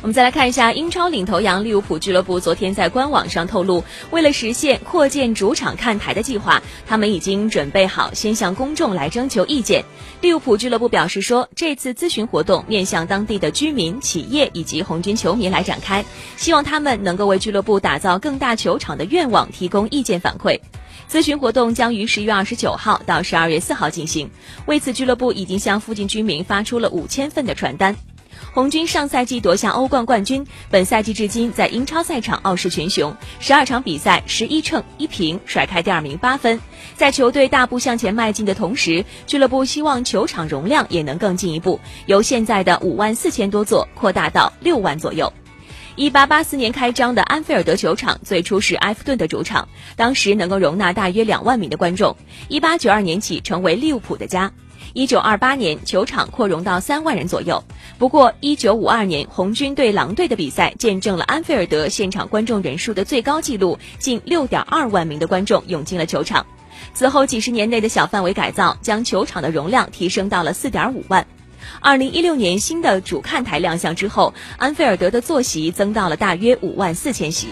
我们再来看一下英超领头羊利物浦俱乐部，昨天在官网上透露，为了实现扩建主场看台的计划，他们已经准备好先向公众来征求意见。利物浦俱乐部表示说，这次咨询活动面向当地的居民、企业以及红军球迷来展开，希望他们能够为俱乐部打造更大球场的愿望提供意见反馈。咨询活动将于十月二十九号到十二月四号进行，为此俱乐部已经向附近居民发出了五千份的传单。红军上赛季夺下欧冠冠军，本赛季至今在英超赛场傲视群雄，十二场比赛十一胜一平，甩开第二名八分。在球队大步向前迈进的同时，俱乐部希望球场容量也能更进一步，由现在的五万四千多座扩大到六万左右。一八八四年开张的安菲尔德球场最初是埃弗顿的主场，当时能够容纳大约两万名的观众。一八九二年起成为利物浦的家。一九二八年，球场扩容到三万人左右。不过，一九五二年红军对狼队的比赛，见证了安菲尔德现场观众人数的最高纪录，近六点二万名的观众涌进了球场。此后几十年内的小范围改造，将球场的容量提升到了四点五万。二零一六年新的主看台亮相之后，安菲尔德的坐席增到了大约五万四千席。